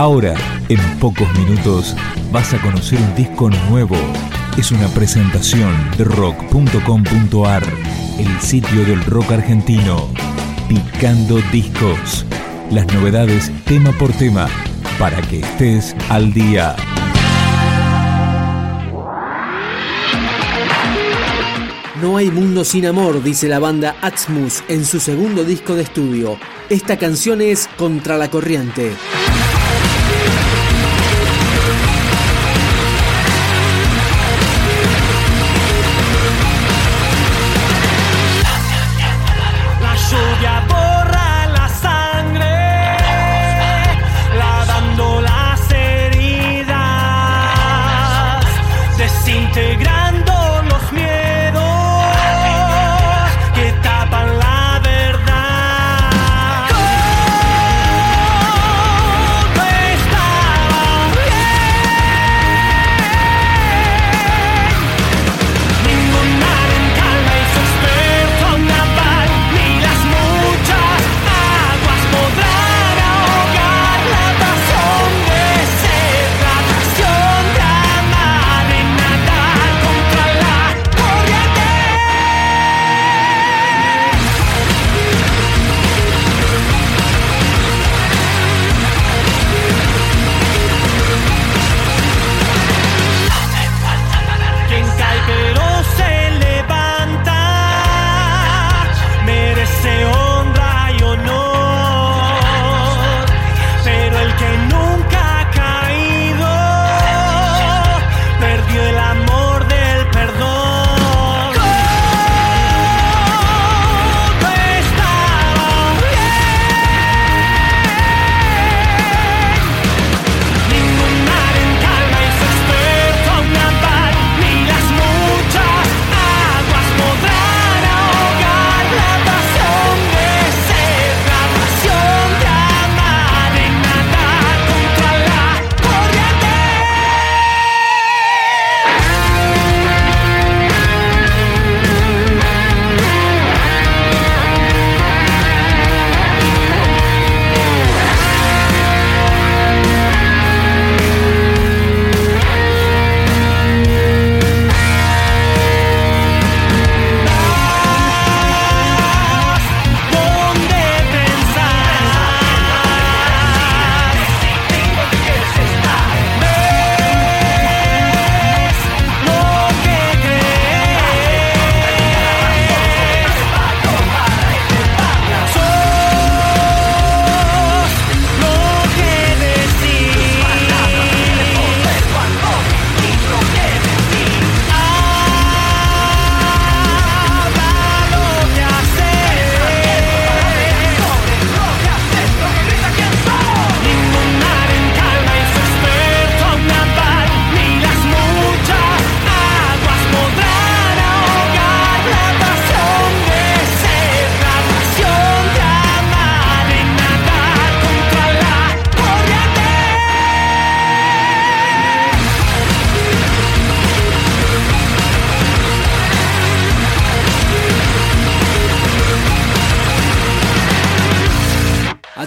Ahora, en pocos minutos, vas a conocer un disco nuevo. Es una presentación de rock.com.ar, el sitio del rock argentino. Picando discos. Las novedades tema por tema, para que estés al día. No hay mundo sin amor, dice la banda Atmos en su segundo disco de estudio. Esta canción es Contra la Corriente.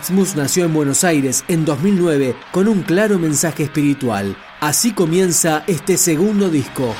Atmos nació en Buenos Aires en 2009 con un claro mensaje espiritual. Así comienza este segundo disco.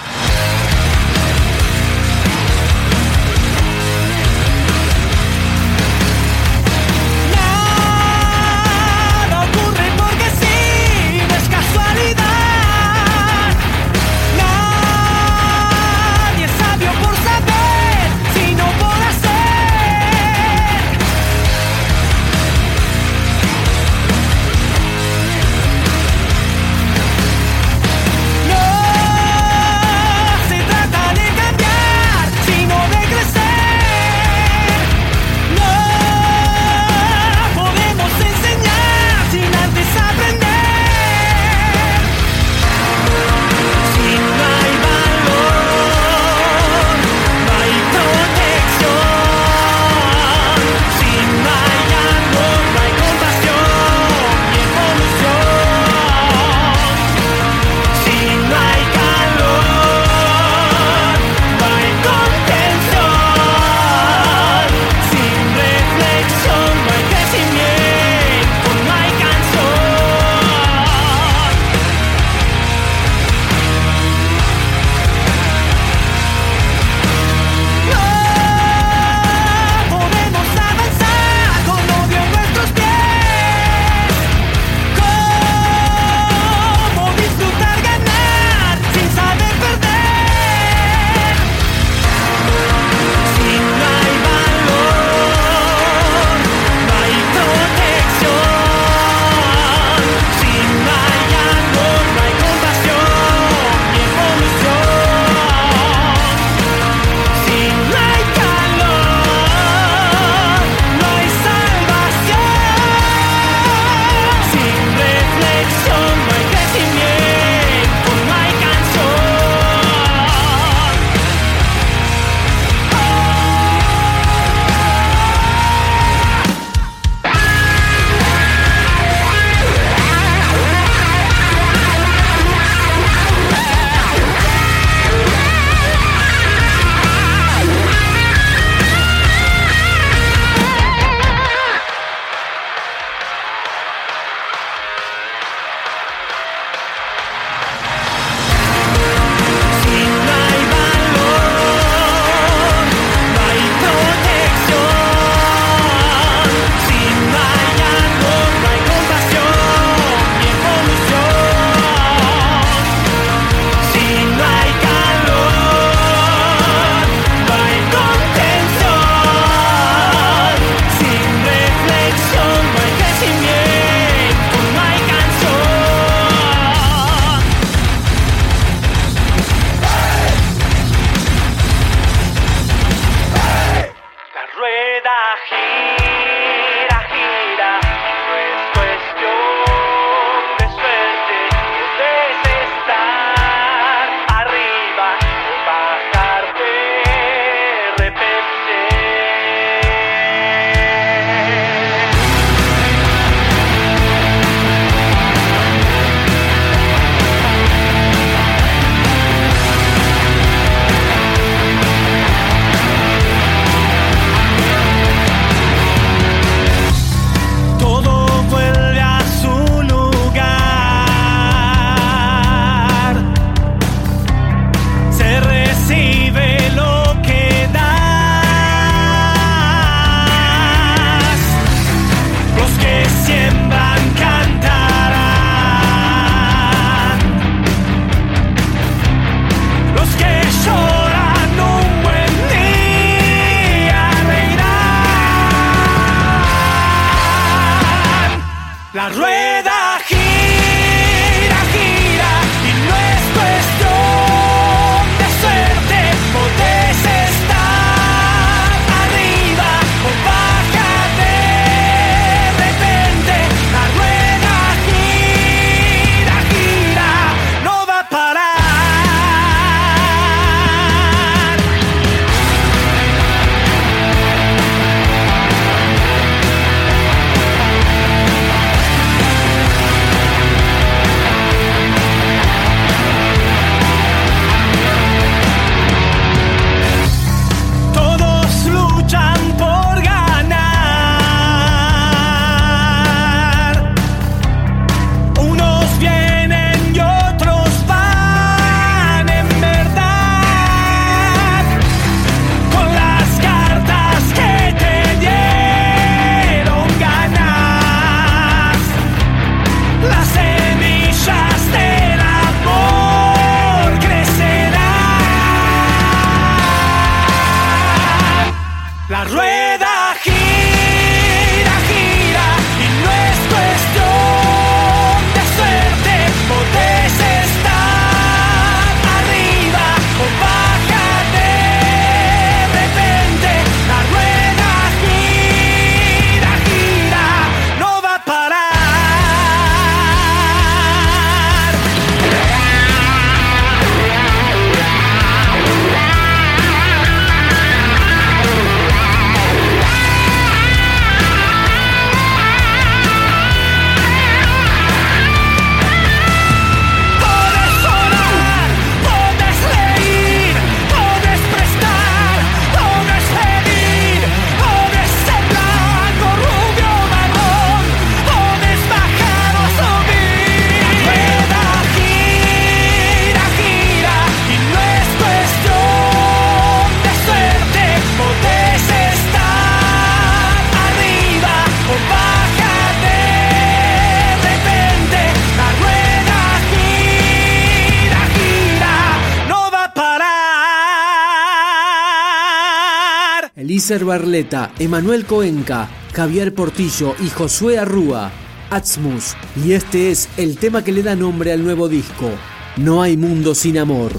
Elíser Barleta, Emanuel Coenca, Javier Portillo y Josué Arrúa, Atzmus. Y este es el tema que le da nombre al nuevo disco, No hay mundo sin amor.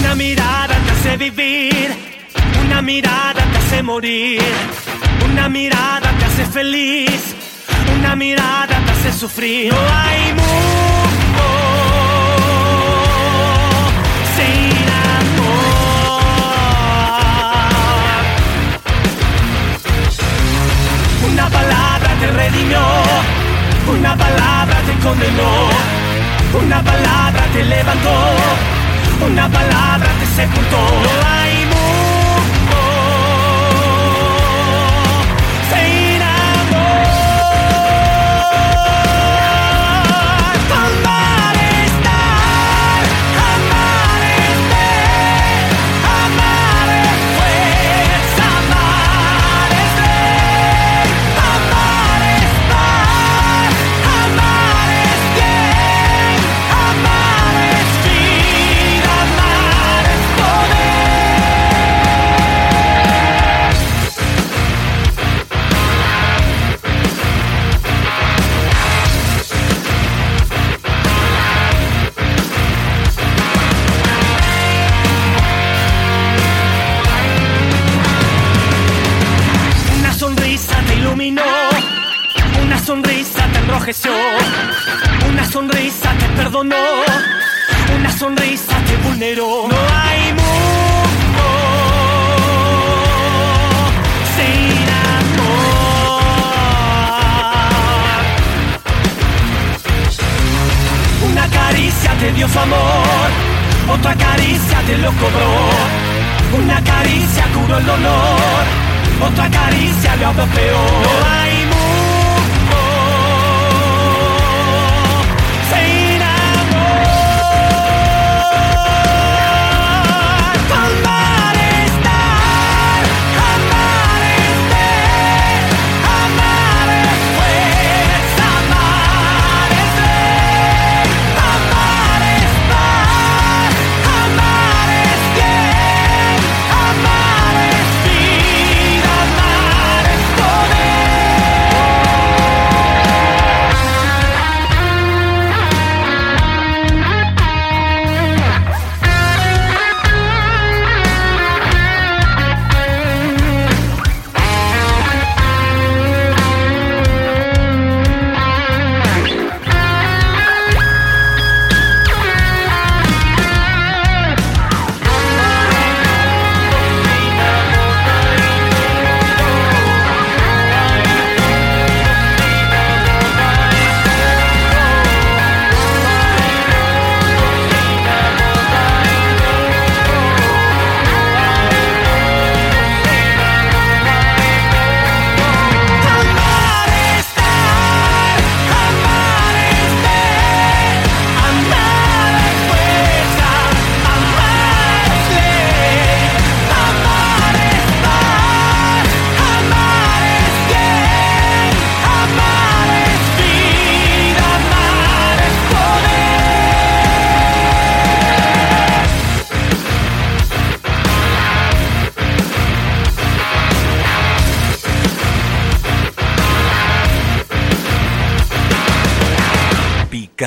Una mirada te hace vivir, una mirada te hace morir, una mirada te hace feliz, una mirada te hace sufrir. No hay mundo redimió, una palabra te condenó, una palabra te levantó, una palabra te sepultó. Te lo cobró. Una caricia curó el dolor, otra caricia lo peor. No hay